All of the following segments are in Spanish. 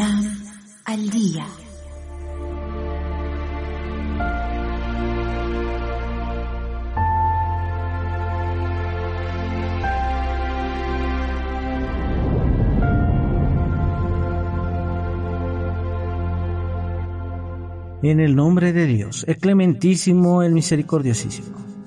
Al día. En el nombre de Dios, el clementísimo, el misericordiosísimo.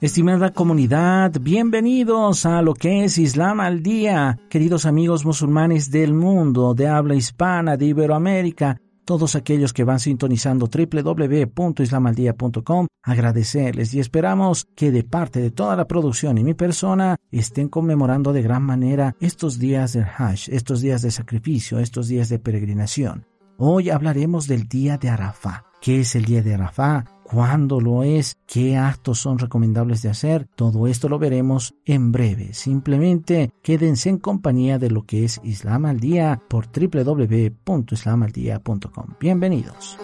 Estimada comunidad, bienvenidos a lo que es Islam al Día, queridos amigos musulmanes del mundo, de habla hispana, de Iberoamérica, todos aquellos que van sintonizando www.islamaldia.com, agradecerles y esperamos que de parte de toda la producción y mi persona estén conmemorando de gran manera estos días del Hajj, estos días de sacrificio, estos días de peregrinación. Hoy hablaremos del día de Arafá. ¿Qué es el día de Arafá? ¿Cuándo lo es? ¿Qué actos son recomendables de hacer? Todo esto lo veremos en breve. Simplemente quédense en compañía de lo que es Islam al Día por www.islamaldia.com. Bienvenidos.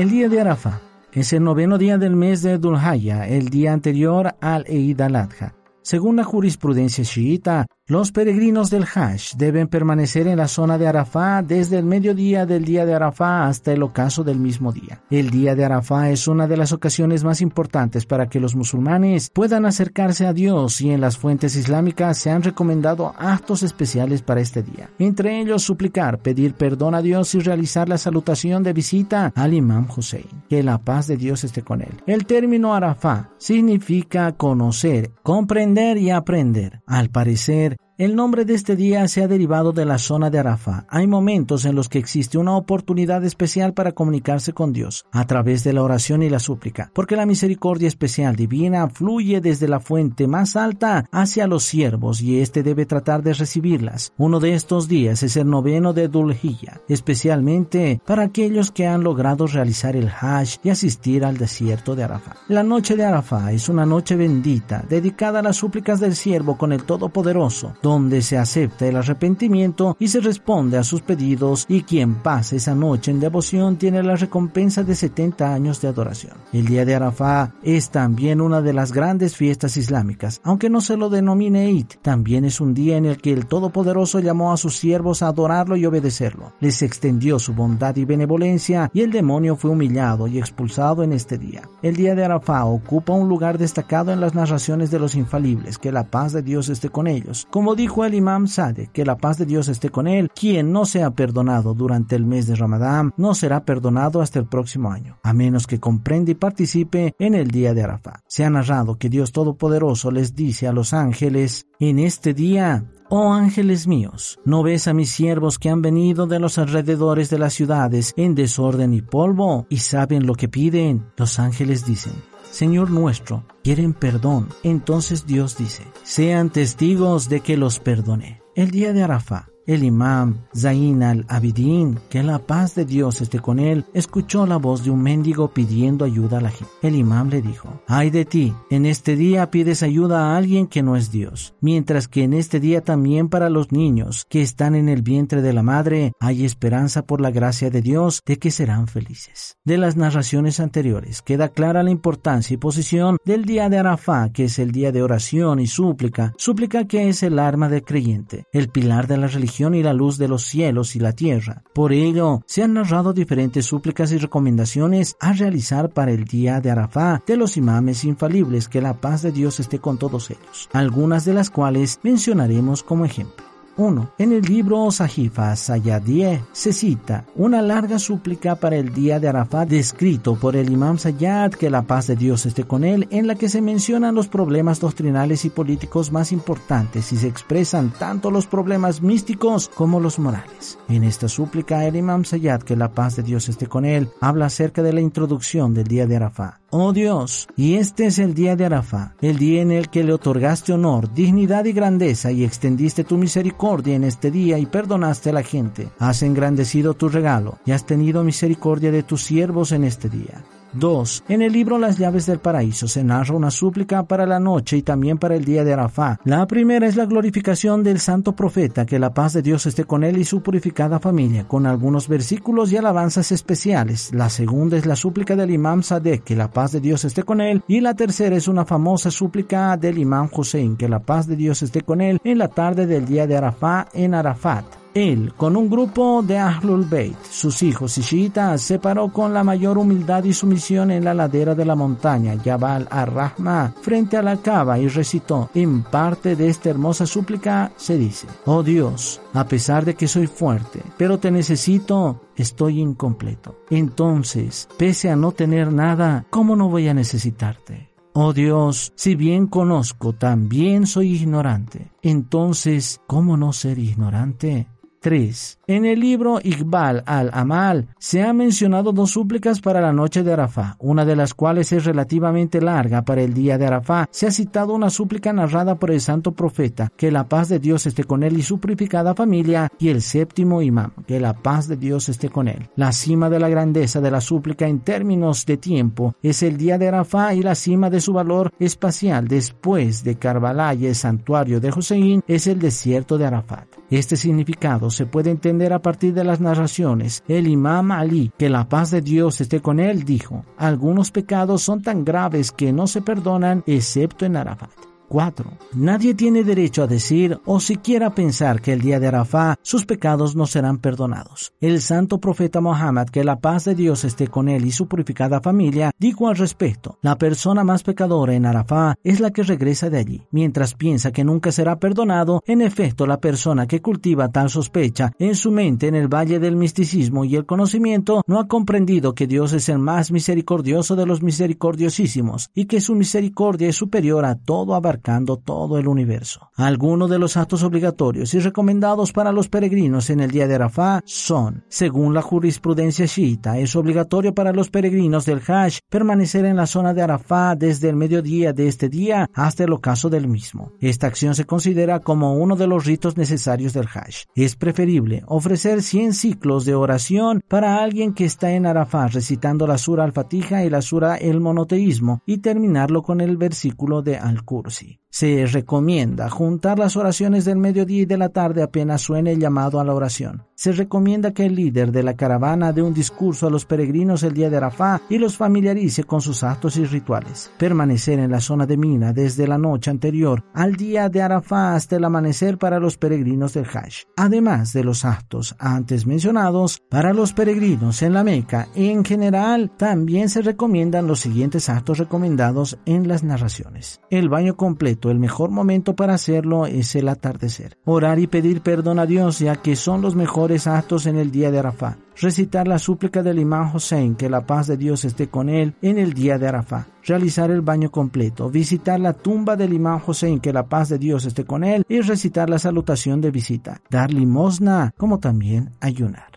El día de Arafá es el noveno día del mes de Dulhaya, el día anterior al Eid al-Adha. Según la jurisprudencia chiita, los peregrinos del Hajj deben permanecer en la zona de Arafá desde el mediodía del día de Arafá hasta el ocaso del mismo día. El día de Arafá es una de las ocasiones más importantes para que los musulmanes puedan acercarse a Dios y en las fuentes islámicas se han recomendado actos especiales para este día. Entre ellos suplicar, pedir perdón a Dios y realizar la salutación de visita al Imam Hussein. Que la paz de Dios esté con él. El término Arafá significa conocer, comprender y aprender. Al parecer, el nombre de este día se ha derivado de la zona de Arafá. Hay momentos en los que existe una oportunidad especial para comunicarse con Dios a través de la oración y la súplica, porque la misericordia especial divina fluye desde la fuente más alta hacia los siervos y éste debe tratar de recibirlas. Uno de estos días es el noveno de Dulhiyya, especialmente para aquellos que han logrado realizar el Hajj y asistir al desierto de Arafá. La noche de Arafá es una noche bendita, dedicada a las súplicas del siervo con el Todopoderoso donde se acepta el arrepentimiento y se responde a sus pedidos y quien pase esa noche en devoción tiene la recompensa de 70 años de adoración. El día de Arafá es también una de las grandes fiestas islámicas, aunque no se lo denomine Eid, también es un día en el que el Todopoderoso llamó a sus siervos a adorarlo y obedecerlo. Les extendió su bondad y benevolencia y el demonio fue humillado y expulsado en este día. El día de Arafá ocupa un lugar destacado en las narraciones de los infalibles, que la paz de Dios esté con ellos. Como dijo el imam Sade, que la paz de Dios esté con él, quien no sea perdonado durante el mes de Ramadán, no será perdonado hasta el próximo año, a menos que comprenda y participe en el día de Arafat. Se ha narrado que Dios Todopoderoso les dice a los ángeles, en este día Oh ángeles míos, ¿no ves a mis siervos que han venido de los alrededores de las ciudades en desorden y polvo y saben lo que piden? Los ángeles dicen, Señor nuestro, quieren perdón. Entonces Dios dice, sean testigos de que los perdoné. El día de Arafá, el imam Zain al-Abidin, que la paz de Dios esté con él, escuchó la voz de un mendigo pidiendo ayuda a la gente. El imam le dijo, ay de ti, en este día pides ayuda a alguien que no es Dios, mientras que en este día también para los niños que están en el vientre de la madre hay esperanza por la gracia de Dios de que serán felices. De las narraciones anteriores queda clara la importancia y posición del día de Arafá, que es el día de oración y súplica, súplica que es el arma del creyente, el pilar de la religión y la luz de los cielos y la tierra. Por ello, se han narrado diferentes súplicas y recomendaciones a realizar para el día de Arafá de los imames infalibles, que la paz de Dios esté con todos ellos, algunas de las cuales mencionaremos como ejemplo. 1. En el libro Sahifa Sayyadiyeh se cita una larga súplica para el día de Arafat descrito por el imam Sayyad, que la paz de Dios esté con él, en la que se mencionan los problemas doctrinales y políticos más importantes y se expresan tanto los problemas místicos como los morales. En esta súplica el imam Sayyad, que la paz de Dios esté con él, habla acerca de la introducción del día de Arafat. Oh Dios, y este es el día de Arafat, el día en el que le otorgaste honor, dignidad y grandeza y extendiste tu misericordia en este día y perdonaste a la gente. Has engrandecido tu regalo y has tenido misericordia de tus siervos en este día. 2. En el libro Las llaves del paraíso se narra una súplica para la noche y también para el día de Arafá. La primera es la glorificación del santo profeta, que la paz de Dios esté con él y su purificada familia, con algunos versículos y alabanzas especiales. La segunda es la súplica del imam Sadek, que la paz de Dios esté con él. Y la tercera es una famosa súplica del imam Hussein, que la paz de Dios esté con él en la tarde del día de Arafá en Arafat. Él, con un grupo de Ahlul Bayt, sus hijos y chiitas, se paró con la mayor humildad y sumisión en la ladera de la montaña Yabal ar-Rahma, frente a la cava y recitó. En parte de esta hermosa súplica se dice, Oh Dios, a pesar de que soy fuerte, pero te necesito, estoy incompleto. Entonces, pese a no tener nada, ¿cómo no voy a necesitarte? Oh Dios, si bien conozco, también soy ignorante. Entonces, ¿cómo no ser ignorante? 3. En el libro Iqbal al-Amal se han mencionado dos súplicas para la noche de Arafá, una de las cuales es relativamente larga para el día de Arafá. Se ha citado una súplica narrada por el santo profeta, que la paz de Dios esté con él y su purificada familia, y el séptimo imam, que la paz de Dios esté con él. La cima de la grandeza de la súplica en términos de tiempo es el día de Arafá y la cima de su valor espacial después de Karbala y el santuario de Hussein es el desierto de Arafat. Este significado se puede entender a partir de las narraciones. El imam Ali, que la paz de Dios esté con él, dijo, algunos pecados son tan graves que no se perdonan excepto en Arafat. 4. Nadie tiene derecho a decir o siquiera pensar que el día de Arafá sus pecados no serán perdonados. El santo profeta Mohammed, que la paz de Dios esté con él y su purificada familia, dijo al respecto, la persona más pecadora en Arafá es la que regresa de allí, mientras piensa que nunca será perdonado, en efecto la persona que cultiva tal sospecha en su mente en el valle del misticismo y el conocimiento no ha comprendido que Dios es el más misericordioso de los misericordiosísimos y que su misericordia es superior a todo abarcamiento todo el universo. Algunos de los actos obligatorios y recomendados para los peregrinos en el día de Arafá son, según la jurisprudencia shiita, es obligatorio para los peregrinos del Hajj permanecer en la zona de Arafá desde el mediodía de este día hasta el ocaso del mismo. Esta acción se considera como uno de los ritos necesarios del Hajj. Es preferible ofrecer 100 ciclos de oración para alguien que está en Arafá recitando la sura al-Fatiha y la sura el monoteísmo y terminarlo con el versículo de Al-Kursi. reality. Se recomienda juntar las oraciones del mediodía y de la tarde apenas suene el llamado a la oración. Se recomienda que el líder de la caravana dé un discurso a los peregrinos el día de Arafá y los familiarice con sus actos y rituales. Permanecer en la zona de Mina desde la noche anterior al día de Arafá hasta el amanecer para los peregrinos del Hajj. Además de los actos antes mencionados, para los peregrinos en la Meca en general también se recomiendan los siguientes actos recomendados en las narraciones. El baño completo, el mejor momento para hacerlo es el atardecer. Orar y pedir perdón a Dios ya que son los mejores actos en el día de Arafá. Recitar la súplica del imán Hussein, que la paz de Dios esté con él en el día de Arafá. Realizar el baño completo. Visitar la tumba del imán Hussein, que la paz de Dios esté con él y recitar la salutación de visita. Dar limosna, como también ayunar.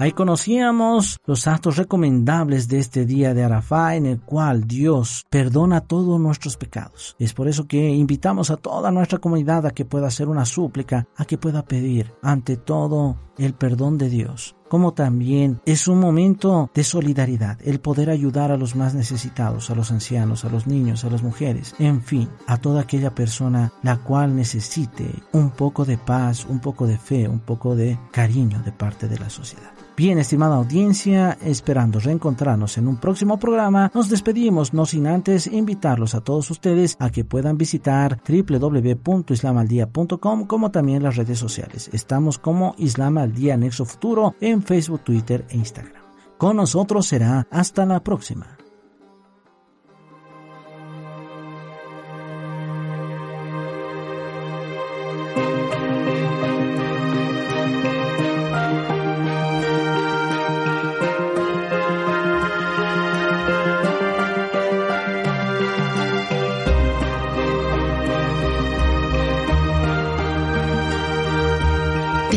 Ahí conocíamos los actos recomendables de este día de Arafá en el cual Dios perdona todos nuestros pecados. Es por eso que invitamos a toda nuestra comunidad a que pueda hacer una súplica, a que pueda pedir ante todo el perdón de Dios como también es un momento de solidaridad, el poder ayudar a los más necesitados, a los ancianos, a los niños, a las mujeres, en fin, a toda aquella persona la cual necesite un poco de paz, un poco de fe, un poco de cariño de parte de la sociedad. Bien, estimada audiencia, esperando reencontrarnos en un próximo programa, nos despedimos, no sin antes invitarlos a todos ustedes a que puedan visitar www.islamaldia.com como también las redes sociales. Estamos como Islam al Día Nexo Futuro en Facebook, Twitter e Instagram. Con nosotros será hasta la próxima.